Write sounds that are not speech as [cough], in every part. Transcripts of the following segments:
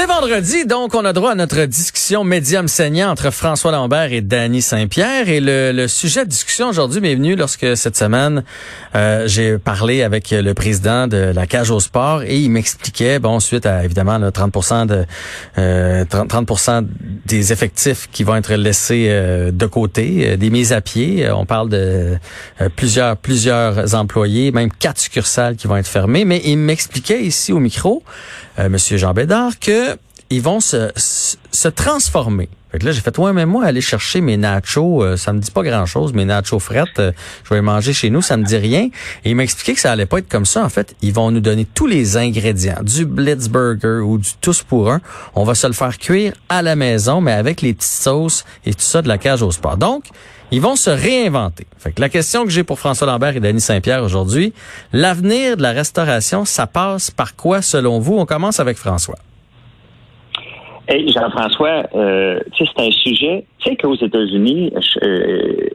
C'est vendredi, donc on a droit à notre discussion médium saignant entre François Lambert et Danny Saint-Pierre. Et le, sujet de discussion aujourd'hui m'est venu lorsque cette semaine, euh, j'ai parlé avec le président de la Cage au sport et il m'expliquait, bon, suite à évidemment le 30 de euh, 30, des effectifs qui vont être laissés euh, de côté, des mises à pied. On parle de plusieurs plusieurs employés, même quatre succursales qui vont être fermées. Mais il m'expliquait ici au micro, Monsieur Jean Bédard, que ils vont se, se transformer. Fait que là, j'ai fait, ouais, mais moi, aller chercher mes nachos, euh, ça me dit pas grand-chose. Mes nachos frettes, euh, je vais les manger chez nous, ça me dit rien. Et il m'a expliqué que ça allait pas être comme ça. En fait, ils vont nous donner tous les ingrédients, du Blitzburger ou du tous pour un. On va se le faire cuire à la maison, mais avec les petites sauces et tout ça de la cage au sport. Donc, ils vont se réinventer. Fait que la question que j'ai pour François Lambert et Denis Saint-Pierre aujourd'hui, l'avenir de la restauration, ça passe par quoi selon vous? On commence avec François. Hey, Jean-François, euh, c'est un sujet, tu sais qu'aux États-Unis, euh,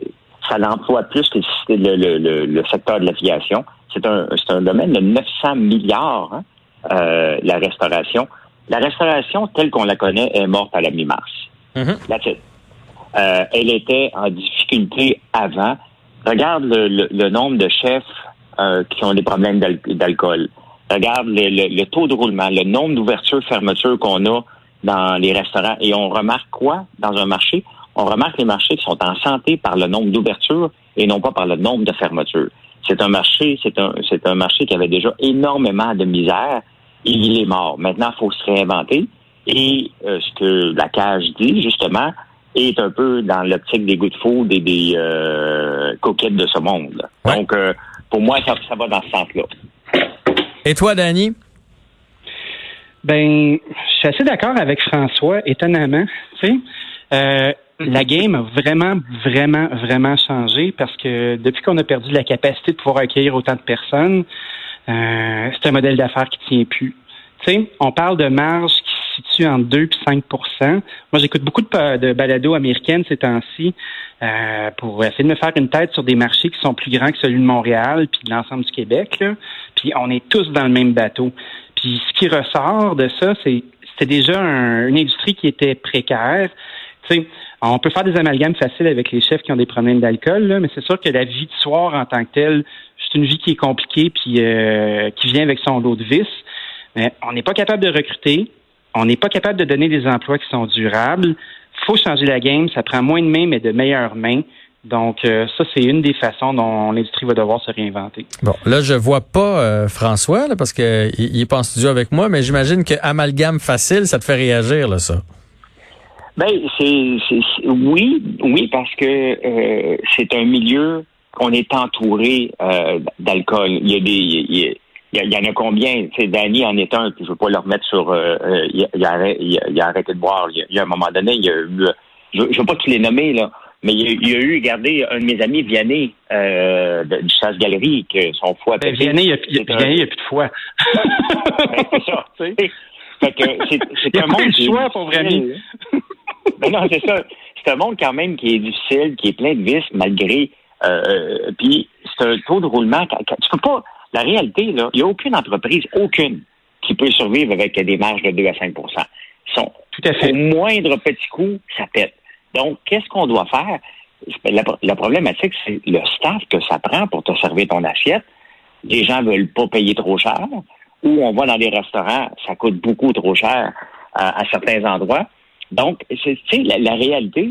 ça l'emploie plus que le, secteur de l'aviation. C'est un, un domaine de 900 milliards, hein, euh, la restauration. La restauration, telle qu'on la connaît, est morte à la mi-mars. Mm-hmm. Euh, elle était en difficulté avant. Regarde le, nombre de chefs euh, qui ont des problèmes d'alcool. Regarde le, taux de roulement, le nombre d'ouvertures-fermetures qu'on a dans les restaurants. Et on remarque quoi dans un marché? On remarque les marchés qui sont en santé par le nombre d'ouvertures et non pas par le nombre de fermetures. C'est un marché, c'est un, c'est un marché qui avait déjà énormément de misère et il est mort. Maintenant, il faut se réinventer. Et euh, ce que la cage dit, justement, est un peu dans l'optique des goûts de food et des euh, coquettes de ce monde. Donc, euh, pour moi, ça, ça va dans ce sens-là. Et toi, Danny? Ben, je suis assez d'accord avec François, étonnamment. Tu sais, euh, la game a vraiment, vraiment, vraiment changé parce que depuis qu'on a perdu la capacité de pouvoir accueillir autant de personnes, euh, c'est un modèle d'affaires qui tient plus. Tu sais, on parle de marge situe entre 2 et 5 Moi, j'écoute beaucoup de, de balados américaines ces temps-ci euh, pour essayer de me faire une tête sur des marchés qui sont plus grands que celui de Montréal puis de l'ensemble du Québec. Puis on est tous dans le même bateau. Puis ce qui ressort de ça, c'est c'était déjà une industrie qui était précaire. Tu sais, on peut faire des amalgames faciles avec les chefs qui ont des problèmes d'alcool, mais c'est sûr que la vie de soir en tant que telle, c'est une vie qui est compliquée puis euh, qui vient avec son lot de vis. Mais on n'est pas capable de recruter, on n'est pas capable de donner des emplois qui sont durables. faut changer la game, ça prend moins de mains, mais de meilleures mains. Donc, euh, ça, c'est une des façons dont l'industrie va devoir se réinventer. Bon, là, je vois pas euh, François, là, parce qu'il il est pas en studio avec moi, mais j'imagine que amalgame facile, ça te fait réagir, là, ça. Ben, c'est, oui, oui, parce que euh, c'est un milieu qu'on est entouré d'alcool. Il y a des, il y, en a combien? Sais, Danny en est un, puis je veux pas le remettre sur. il, a, arrêté, de boire. Il y a, un moment donné, il y a eu. Je, je veux pas tous les nommer là, mais il y, a, eu, regardez, un de mes amis, Vianney, euh, du Chasse Galerie, que son foie ben, Vianney, il n'y a, a, plus de foie. [laughs] ben, c'est ça. [laughs] Fait que c'est un monde qui choix pour vraiment. ben non, c'est ça. C'est un monde quand même qui est difficile, qui est plein de vices malgré. Euh, puis c'est un taux de roulement. Tu peux pas. La réalité, là, il n'y a aucune entreprise, aucune, qui peut survivre avec des marges de 2 à 5 sont, Tout à fait. Au moindre petit coup, ça pète. Donc, qu'est-ce qu'on doit faire? La, problématique, c'est le staff que ça prend pour te servir ton assiette. Les gens veulent pas payer trop cher. Ou on va dans des restaurants, ça coûte beaucoup trop cher à, certains endroits. Donc, c'est, la, la réalité,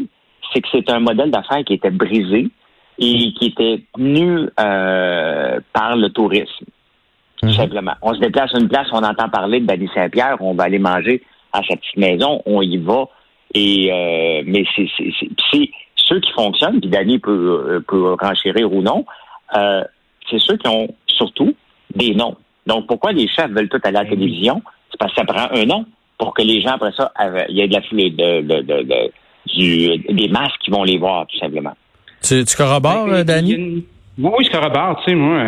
c'est que c'est un modèle d'affaires qui était brisé et qui était tenu euh, par le tourisme. Tout mhm. simplement. On se déplace à une place, on entend parler de Bali Saint-Pierre, on va aller manger à sa petite maison, on y va, et euh, mais c'est ceux qui fonctionnent, puis Danny peut, euh, peut renchérir ou non, euh, c'est ceux qui ont surtout des noms. Donc pourquoi les chefs veulent tout aller à la ben télévision? C'est parce que ça prend un nom pour que les gens après ça, il y ait de la de, de, de, de du, des masques qui vont les voir, tout simplement. Tu, tu corrobores, ben, Danny? Oui, je corrobore. Tu sais, moi,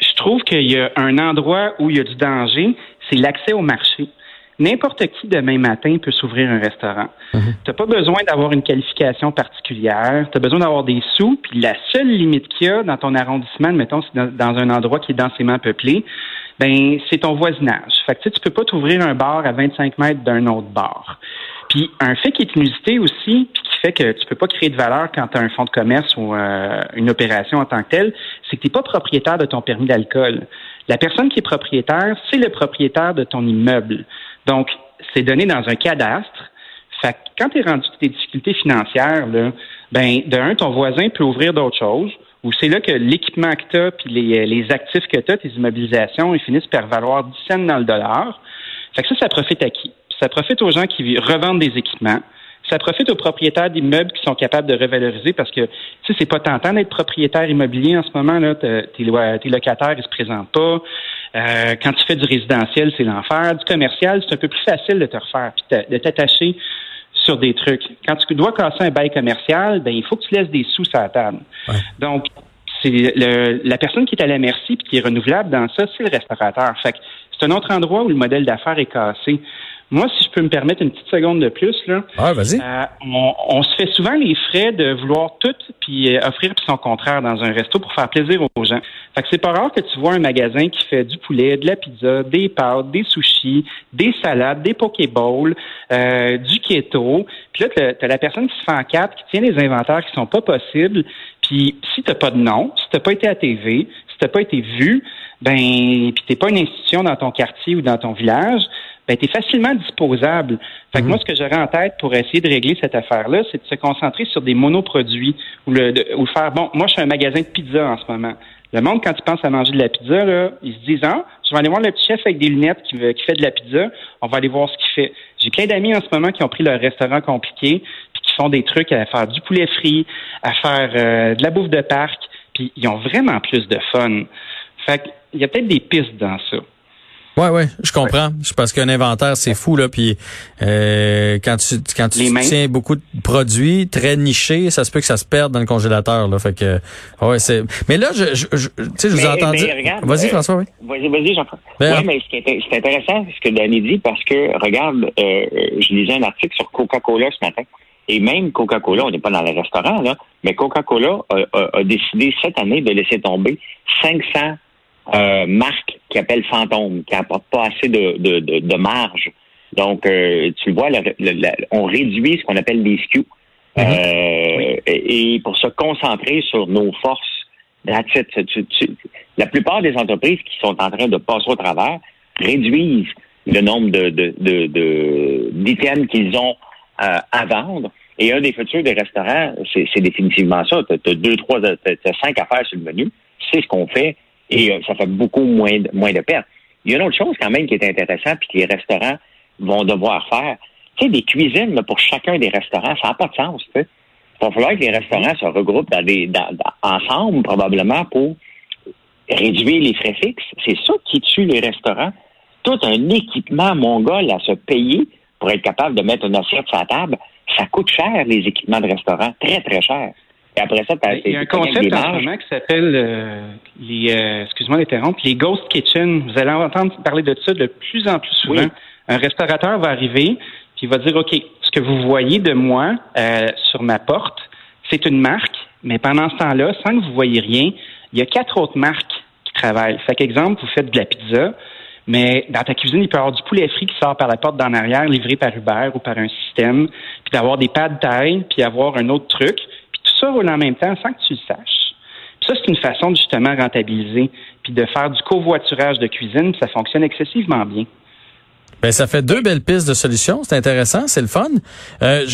je trouve qu'il y a un endroit où il y a du danger, c'est l'accès au marché. N'importe qui demain matin peut s'ouvrir un restaurant. Mhm. Tu n'as pas besoin d'avoir une qualification particulière. Tu as besoin d'avoir des sous. Puis la seule limite qu'il y a dans ton arrondissement, mettons, c'est dans, un endroit qui est densément peuplé, ben c'est ton voisinage. Fait que tu sais, peux pas t'ouvrir un bar à 25 mètres d'un autre bar. Puis un fait qui est inusité aussi, puis qui fait que tu peux pas créer de valeur quand tu as un fonds de commerce ou euh, une opération en tant que telle, c'est que tu n'es pas propriétaire de ton permis d'alcool. La personne qui est propriétaire, c'est le propriétaire de ton immeuble. Donc, c'est donné dans un cadastre. Fait que quand tu es rendu des difficultés financières, là, ben, de un, ton voisin peut ouvrir d'autres choses, ou c'est là que l'équipement que tu as, les, les actifs que tu as, tes immobilisations, ils finissent par valoir 10 cents dans le dollar. Fait que ça, ça profite à qui? Ça profite aux gens qui revendent des équipements. Ça profite aux propriétaires d'immeubles qui sont capables de revaloriser parce que, tu sais, c'est pas tentant d'être propriétaire immobilier en ce moment, là. Tes, locataires, ils se présentent pas. Euh, quand tu fais du résidentiel, c'est l'enfer. Du commercial, c'est un peu plus facile de te refaire puis de t'attacher sur des trucs. Quand tu dois casser un bail commercial, ben il faut que tu laisses des sous sur la table. Donc, c'est la personne qui est à la merci puis qui est renouvelable dans ça, c'est le restaurateur. Fait que c'est un autre endroit où le modèle d'affaires est cassé. Moi, si je peux me permettre une petite seconde de plus, là, ah, vas-y. Euh, on, se fait souvent les frais de vouloir tout puis euh, offrir puis son contraire dans un resto pour faire plaisir aux gens. Fait que c'est pas rare que tu vois un magasin qui fait du poulet, de la pizza, des pâtes, des sushis, des salades, des pokéballs, euh, du keto. Puis là, t'as as la personne qui se fait en quatre, qui tient des inventaires qui sont pas possibles. Puis si t'as pas de nom, si t'as pas été à TV, si t'as pas été vu, ben puis t'es pas une institution dans ton quartier ou dans ton village, ben, tu es facilement disposable. Fait que mhm. moi, ce que j'aurais en tête pour essayer de régler cette affaire-là, c'est de se concentrer sur des monoproduits ou le, ou faire, bon, moi, je suis un magasin de pizza en ce moment. Le monde, quand il pense à manger de la pizza, là, ils se disent, ah, je vais aller voir le petit chef avec des lunettes qui, qui fait de la pizza, on va aller voir ce qu'il fait. J'ai plein d'amis en ce moment qui ont pris leur restaurant compliqué, puis qui font des trucs à faire du poulet frit, à faire euh, de la bouffe de parc, puis ils ont vraiment plus de fun. Fait qu'il y a peut-être des pistes dans ça. Ouais, ouais, je comprends. Je pense qu'un inventaire, c'est fou là. Puis euh, quand tu quand tu tiens beaucoup de produits très nichés, ça se peut que ça se perde dans le congélateur. Là, fait que ouais, c'est. Mais là, je, je, tu sais, je vous ai entendu. Vas-y, euh, François, oui. Vas-y, vas-y, Jean-François. Ben, oui, mais c'est intéressant ce que Danny dit parce que regarde, euh, je lisais un article sur Coca-Cola ce matin. Et même Coca-Cola, on n'est pas dans le restaurant, là, mais Coca-Cola a, a, décidé cette année de laisser tomber 500 euh, marque qui appelle Fantôme, qui n'apporte pas assez de, de, de, marge. Donc, euh, tu vois, on réduit ce qu'on appelle les SKU. Mhm. Euh, et, pour se concentrer sur nos forces, la plupart des entreprises qui sont en train de passer au travers réduisent le nombre de, de, d'items qu'ils ont à vendre. Et un des futurs des restaurants, c'est, définitivement ça. Tu as deux, trois, t'as cinq affaires sur le menu. C'est ce qu'on fait et euh, ça fait beaucoup moins de, moins de pertes. Il y a une autre chose quand même qui est intéressante puis que les restaurants vont devoir faire. Tu sais, des cuisines pour chacun des restaurants, ça n'a pas de sens. Il va falloir que les restaurants se regroupent dans des, ensemble probablement pour réduire les frais fixes. C'est ça qui tue les restaurants. Tout un équipement mongol à se payer pour être capable de mettre une assiette sur la table, ça coûte cher, les équipements de restaurant, très, très cher après ça, Il y a un concept en ce moment qui s'appelle euh, les euh, excuse-moi d'interrompre, les ghost kitchen. Vous allez entendre parler de ça de plus en plus souvent. Un restaurateur va arriver puis il va dire OK, ce que vous voyez de moi euh, sur ma porte, c'est une marque, mais pendant ce temps-là, sans que vous voyez rien, il y a quatre autres marques qui travaillent. Fait qu'exemple, vous faites de la pizza, mais dans ta cuisine, il peut y avoir du poulet frit qui sort par la porte d'en arrière, livré par Uber ou par un système, puis d'avoir des pas de taille, puis avoir un autre truc ça en même temps sans que tu le saches. ça, c'est une façon de justement rentabiliser, puis de faire du covoiturage de cuisine, ça fonctionne excessivement bien. Ben, ça fait deux belles pistes de solutions. C'est intéressant, c'est le fun. Euh,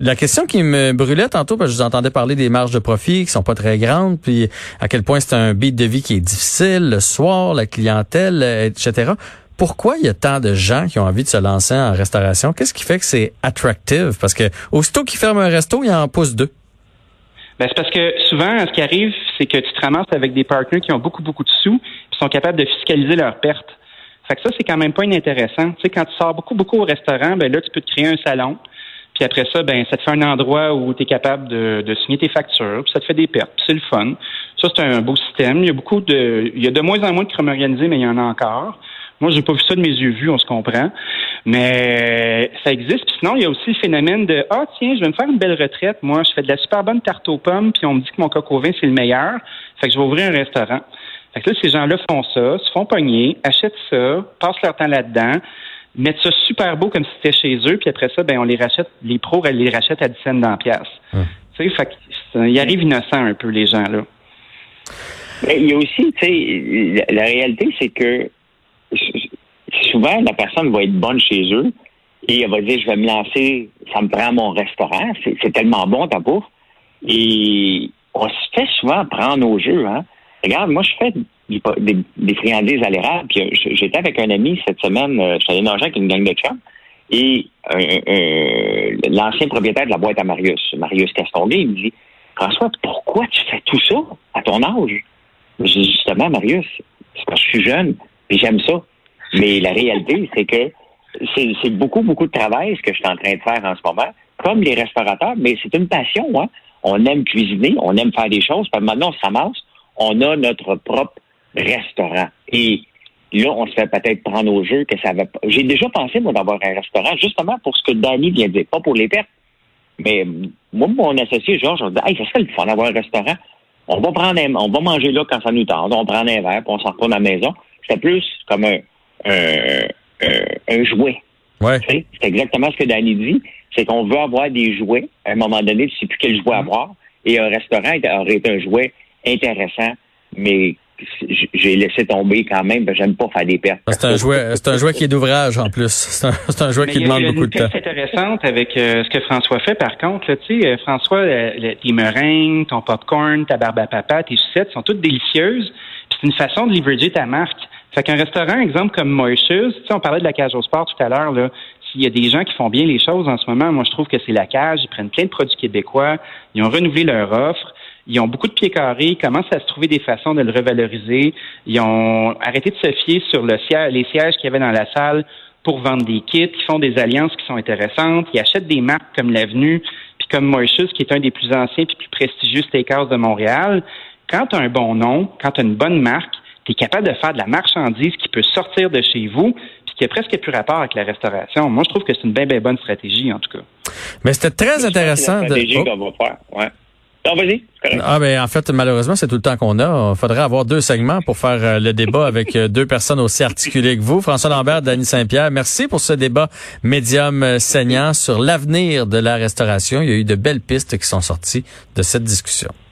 la question qui me brûlait tantôt, parce que je vous entendais parler des marges de profit qui sont pas très grandes, puis à quel point c'est un beat de vie qui est difficile, le soir, la clientèle, etc. Pourquoi il y a tant de gens qui ont envie de se lancer en restauration? Qu'est-ce qui fait que c'est attractive? Parce que aussitôt qu'ils ferment un resto, il en pousse deux. Ben, c'est parce que souvent, ce qui arrive, c'est que tu te ramasses avec des partenaires qui ont beaucoup, beaucoup de sous, qui sont capables de fiscaliser leurs pertes. Fait que ça, c'est quand même pas inintéressant. Tu sais, quand tu sors beaucoup, beaucoup au restaurant, ben là, tu peux te créer un salon. Puis après ça, ben ça te fait un endroit où tu es capable de, de, signer tes factures, puis ça te fait des pertes, c'est le fun. Ça, c'est un beau système. Il y a beaucoup de. Il y a de moins en moins de crimes organisés, mais il y en a encore. Moi, j'ai pas vu ça de mes yeux vus, on se comprend. Mais ça existe. Puis sinon, il y a aussi le phénomène de Ah, tiens, je vais me faire une belle retraite. Moi, je fais de la super bonne tarte aux pommes, puis on me dit que mon coq au vin, c'est le meilleur. Fait que je vais ouvrir un restaurant. Fait que là, ces gens-là font ça, se font pogner, achètent ça, passent leur temps là-dedans, mettent ça super beau comme si c'était chez eux, puis après ça, ben on les rachète, les pros elles les rachètent à 10 cents dans la pièce. Hum. Tu sais, fait que, il arrive innocent un peu les gens là. Mais il y a aussi, tu sais, la, la réalité, c'est que souvent la personne va être bonne chez eux et elle va dire je vais me lancer, ça me prend mon restaurant, c'est tellement bon ta bouffe. Et on se fait souvent prendre au jeu, hein. Regarde, moi je fais des, friandises à l'érable, puis euh, j'étais avec un ami cette semaine, euh, je suis allé nager avec une gang de chums, et l'ancien propriétaire de la boîte à Marius, Marius Castonguay, il me dit François, pourquoi tu fais tout ça à ton âge? Je dis justement, Marius, c'est parce que je suis jeune, puis j'aime ça. Mais la réalité, c'est que c'est c'est beaucoup, beaucoup de travail ce que je suis en train de faire en ce moment, comme les restaurateurs, mais c'est une passion. Hein? On aime cuisiner, on aime faire des choses, puis maintenant, on se ramasse, on a notre propre restaurant. Et là, on se fait peut-être prendre au jeu que ça va pas. J'ai déjà pensé, moi, d'avoir un restaurant, justement pour ce que Danny vient de dire, pas pour les pertes. Mais moi, mon associé, Georges, on dit Hey, ça serait le fun d'avoir un restaurant. On va prendre un- on va manger là quand ça nous tente, on prend un verre, puis on s'en retourne à la maison. C'était plus comme un, un, un, un jouet. Ouais. Tu sais, C'est exactement ce que Danny dit. C'est qu'on veut avoir des jouets. À un moment donné, tu ne sais plus quel jouet avoir. Et un restaurant aurait été un jouet intéressant, mais j'ai laissé tomber quand même. parce que J'aime pas faire des pertes. C'est un jouet, c'est un jouet qui est d'ouvrage en plus. C'est un, c'est un jouet Mais qui demande beaucoup une de temps. piste intéressante avec euh, ce que François fait, par contre. Tu sais, euh, François, euh, le- tes meringues, ton popcorn, ta barbe à papa, tes sucettes sont toutes délicieuses. C'est une façon de leverager ta marque. Fait qu'un restaurant, exemple comme Moishes, tu sais, on parlait de la cage au sport tout à l'heure, là. S'il y a des gens qui font bien les choses en ce moment, moi, je trouve que c'est la cage. Ils prennent plein de produits québécois. Ils ont renouvelé leur offre. Ils ont beaucoup de pieds carrés. Ils commencent à se trouver des façons de le revaloriser. Ils ont arrêté de se fier sur les sièges qu'il y avait dans la salle pour vendre des kits. Ils font des alliances qui sont intéressantes. Ils achètent des marques comme l'Avenue, puis comme Moishes, qui est un des plus anciens puis plus prestigieux steakhouse de Montréal. Quand tu as un bon nom, quand tu as une bonne marque, tu es capable de faire de la marchandise qui peut sortir de chez vous, puis qui a presque plus rapport avec la restauration. Moi, je trouve que c'est une bien, bien bonne stratégie, en tout cas. Mais c'était très C'est intéressant de. stratégie Oh. qu'on va faire. Ouais. Non, vas-y. c'est. Ah ben en fait malheureusement c'est tout le temps qu'on a. Il faudrait avoir deux segments pour faire euh, le débat [laughs] avec euh, deux personnes aussi articulées que vous. François Lambert, Dany Saint-Pierre, merci pour ce débat médium euh, saignant sur l'avenir de la restauration. Il y a eu de belles pistes qui sont sorties de cette discussion.